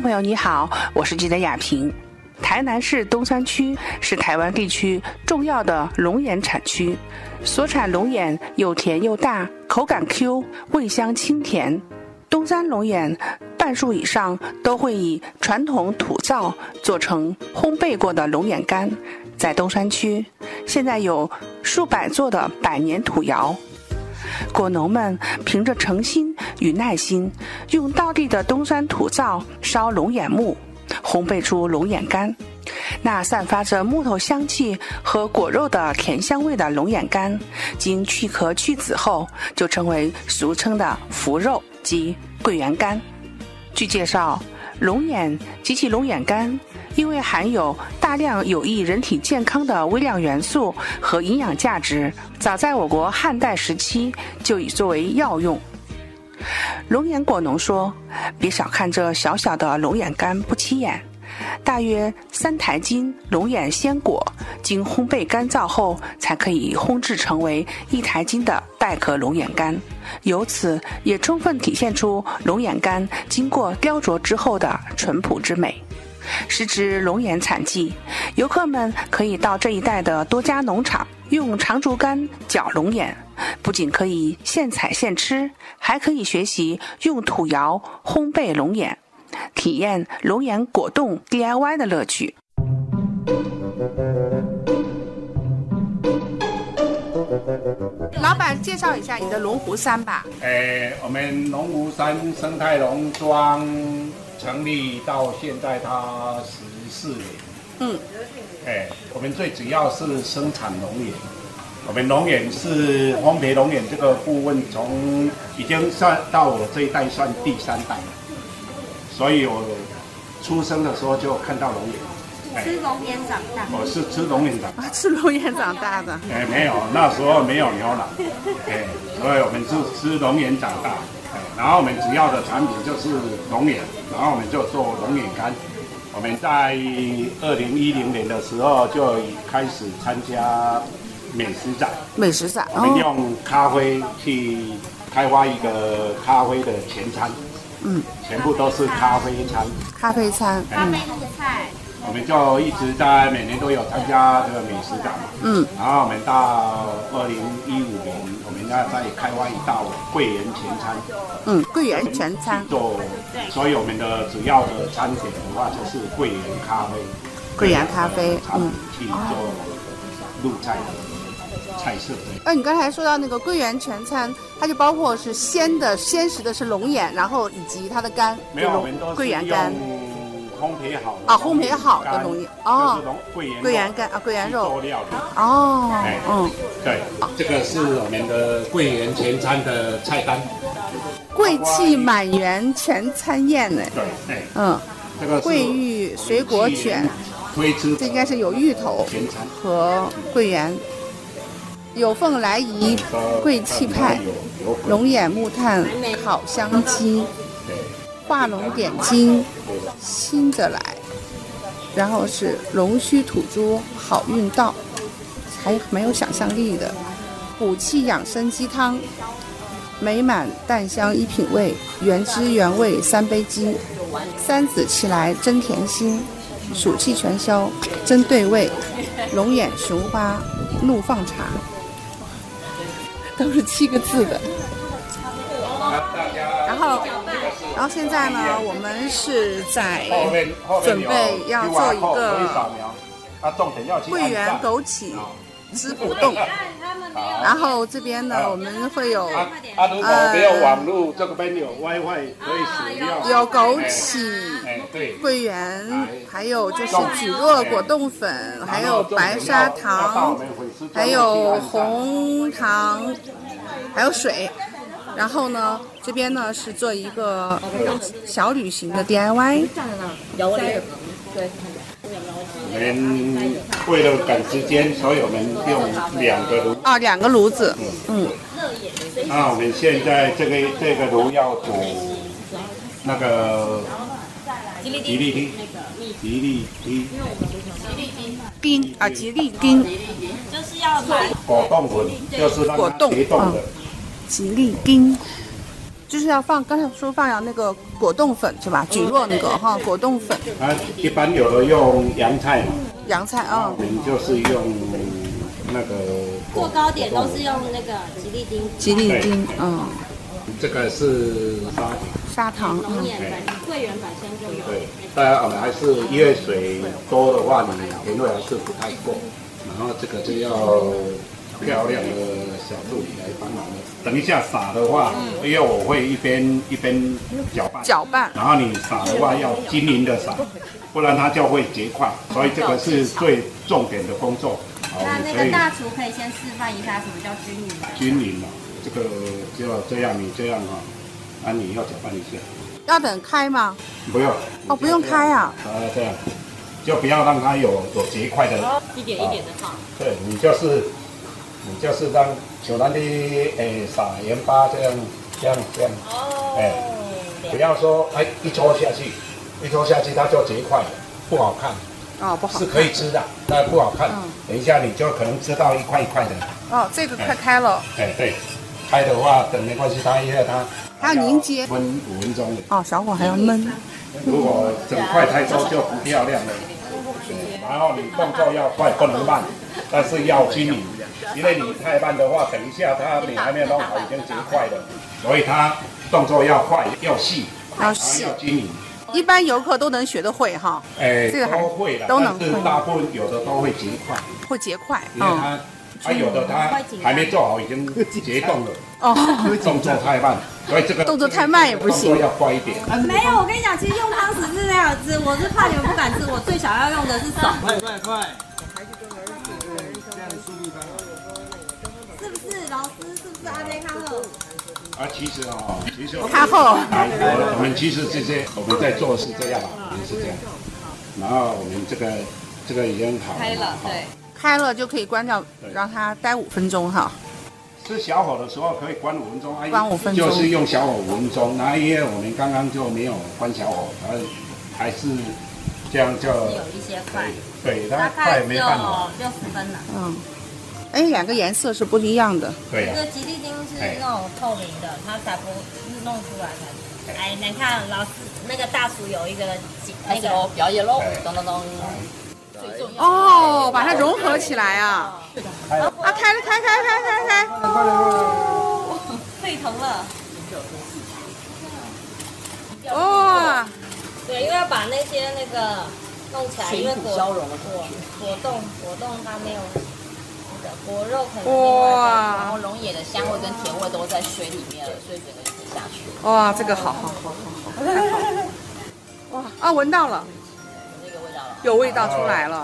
朋友你好，我是记者雅萍。台南市东山区是台湾地区重要的龙眼产区，所产龙眼又甜又大，口感 Q，味香清甜。东山龙眼半数以上都会以传统土灶做成烘焙过的龙眼干，在东山区现在有数百座的百年土窑。果农们凭着诚心与耐心，用当地的东山土灶烧龙眼木，烘焙出龙眼干。那散发着木头香气和果肉的甜香味的龙眼干，经去壳去籽后，就成为俗称的福肉及桂圆干。据介绍，龙眼及其龙眼干。因为含有大量有益人体健康的微量元素和营养价值，早在我国汉代时期就已作为药用。龙眼果农说：“别小看这小小的龙眼干，不起眼。大约三台斤龙眼鲜果，经烘焙干燥后，才可以烘制成为一台斤的带壳龙眼干。由此也充分体现出龙眼干经过雕琢之后的淳朴之美。”时值龙眼产季，游客们可以到这一带的多家农场用长竹竿绞龙眼，不仅可以现采现吃，还可以学习用土窑烘焙龙眼，体验龙眼果冻 DIY 的乐趣。老板，介绍一下你的龙湖山吧。哎，我们龙湖山生态农庄。成立到现在，它十四年。嗯，哎，我们最主要是生产龙眼。我们龙眼是烘焙龙眼这个部分，从已经算到我这一代算第三代了。所以我出生的时候就看到龙眼。吃龙眼长大。我是吃龙眼长。啊，吃龙眼长大的。哎，没有，那时候没有牛奶。哎，所以我们是吃龙眼长大。哎然后我们主要的产品就是龙眼，然后我们就做龙眼干。我们在二零一零年的时候就开始参加美食展。美食展，我们用咖啡去开发一个咖啡的前餐。嗯，全部都是咖啡餐。咖啡餐，咖啡那个菜。我们就一直在每年都有参加这个美食展嘛。嗯。然后我们到二零一五年，我们要再开发一道桂圆前餐。嗯，桂圆全餐。做，所以我们的主要的餐点的话就是桂圆咖啡。桂圆咖啡，嗯，去做入菜的菜色。哎，你刚才说到那个桂圆全餐，它就包括是鲜的，鲜食的是龙眼，然后以及它的干，没有，我们都桂圆干。烘焙好啊，烘焙好的龙眼哦，桂圆桂圆干啊，桂圆肉料哦，嗯，对，这个是我们的桂圆全餐的菜单，贵气满园全餐宴呢，对，哎。嗯，这个桂玉水果卷，这应该是有芋头和桂圆，有凤来仪贵气派，龙眼木炭烤香鸡。画龙点睛，新的来，然后是龙须土猪好运到，还蛮有想象力的。补气养生鸡汤，美满淡香一品味，原汁原味三杯鸡。三子齐来真甜心，暑气全消真对味。龙眼雄花怒放茶，都是七个字的。然后。然后现在呢，我们是在准备要做一个桂圆枸杞滋补冻。然后这边呢，我们会有啊，如果没有网络，这边有 WiFi 可以使用。有枸杞、桂圆，还有就是蒟蒻果冻粉，还有白砂糖，还有红糖，还有水。然后呢，这边呢是做一个小旅行的 DIY。对。我们为了赶时间，所以我们用两个炉。啊，两个炉子。嗯。那我们现在这个这个炉要煮那个吉利丁，吉利丁，丁。啊，吉利丁，就是要买。果冻粉，就是让它结冻。的。吉利丁，就是要放，刚才说放要那个果冻粉是吧？蒟蒻那个哈，果冻粉，啊，一般有的用洋菜嘛，洋菜啊。我，们就是用那个做糕点都是用那个吉利丁。吉利丁，嗯，这个是沙砂糖，嗯，龙眼本桂圆本身就有。对，当然我们还是因为水多的话，你甜味还是不太够。然后这个就要漂亮的小助理来帮忙了。等一下撒的话，因为我会一边一边搅拌，搅拌，然后你撒的话要均匀的撒，不然它就会结块。所以这个是最重点的工作。好，那那个大厨可以先示范一下什么叫均匀的。均匀了，这个就要这样，你这样哈，啊，你要搅拌一下。要等开吗？不用。哦不用开啊，啊，这样。就不要让它有有结块的。一点一点的放。对你就是你就是让小兰的诶撒盐巴这样这样这样，哦哎，不要说哎一戳下去，一戳下去它就结块了，不好看，哦，不好是，可以吃的，但不好看。嗯。等一下你就可能吃到一块一块的，哦，这个快开了，哎对，开的话等没关系，它一下它还要凝结。焖五分钟。哦，小火还要焖，如果整块太多就不漂亮了。然后你动作要快，不能慢，但是要均匀，因为你太慢的话，等一下它你还没有弄好，已经结块了，所以它动作要快，要细，然后要细要，均匀。一般游客都能学得会哈，哎，这个还都会了，都能会。大部分有的都会结块，会结块，因为嗯，它，它有的他还没做好，已经 结冻了，哦，动作太慢，所以这个动作太慢也不行动作要快一点。没有，我跟你讲，其实用汤匙是那样子，我是怕你们不敢吃，我最想要用的是手，快快快！是不是？老师是不是阿贝康乐？啊，其实哦，其实我们看后，我我们其实这些我们在做是这样，我们是这样，然后我们这个这个已经好开了，对。开了就可以关掉，让它待五分钟哈，是小火的时候可以关五分钟，哎关五分钟。就是用小火五分钟。然后因为我们刚刚就没有关小火，然后还是这样就有一些快，对它大概快没办法，就六十分了。嗯，哎，两个颜色是不一样的，对呀、这个吉利丁是那种透明的，它才不是弄出来的。哎，你看老师那个大厨有一个吉那个表演喽，咚咚咚。哦，把它融合起来啊，啊，开了，开开开开开，沸腾了。哇，对，因为要把那些那个弄起来，因为果消融了果果冻果冻它没有那个果肉可能哇然后龙眼的香味跟甜味都在水里面了，所以整个就可以下去。哇，这个好好好好好，太好，哇 啊，闻到了。有味道出来了，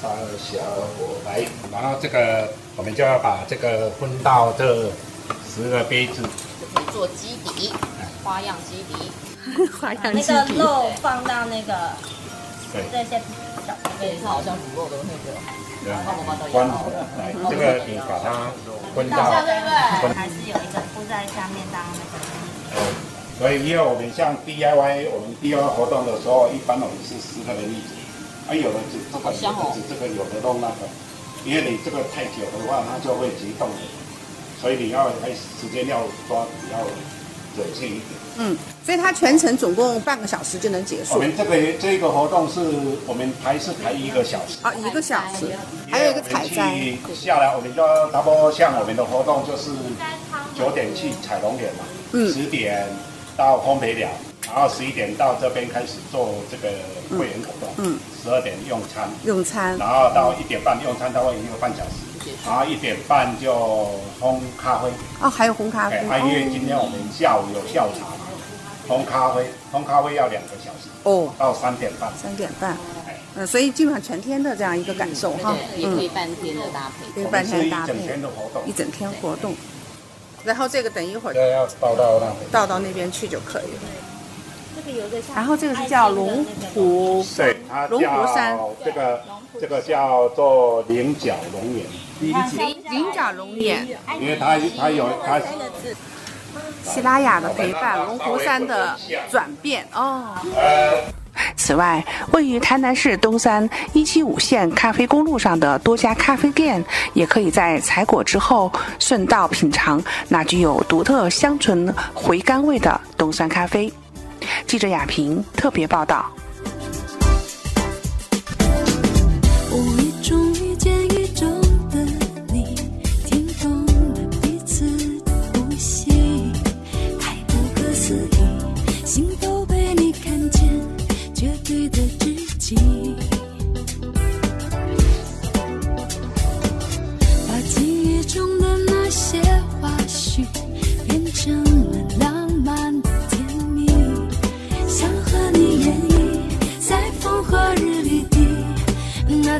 烧小火来，然后这个我们就要把这个分到这十个杯子，就可以做基底，花样基底。花样那个，肉放到那个对。这些小对，它好像卤肉的那个。关火，这个你把它分到，分还是有一个铺在下面当那个。呃，所以因为我们像 DIY，我们 DIY 活动的时候，一般我们是十个人一组，啊，有的只这个好香哦。有的只这个，有的弄那个，因为你这个太久的话，它就会结冻的，所以你要还时间要抓比较准确一点。嗯，所以它全程总共半个小时就能结束，我们这个这个活动是我们排是排一个小时。啊，一个小时，还有一个采摘，下来，我们就差不多像我们的活动就是九点去采龙眼嘛，嗯。十点到烘焙了，然后十一点到这边开始做这个会员活动，嗯，十二点用餐，用餐，然后到一点半用餐，大概一个半小时，然后一点半就烘咖啡，哦，还有红咖啡，哎，因为今天我们下午有下午茶嘛，烘咖啡，烘咖啡要两个小时，哦，到三点半，三点半，哎，嗯，所以基本上全天的这样一个感受哈，对，也可以嗯，半天的搭配。可以半天搭一整天，的活动。一，整天活动，然后这个等一会儿这要倒到。倒到那边去就可以了。然后这个是叫龙湖，对，龙湖山，这个这个叫做菱角龙眼，菱角菱角龙眼，因为它它有它。喜拉雅的陪伴，龙湖山的转变哦。此外，位于台南市东山一七五线咖啡公路上的多家咖啡店，也可以在采果之后顺道品尝那具有独特香醇回甘味的东山咖啡。记者雅萍特别报道。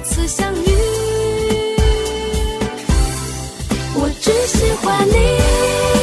次相遇。我只喜欢你。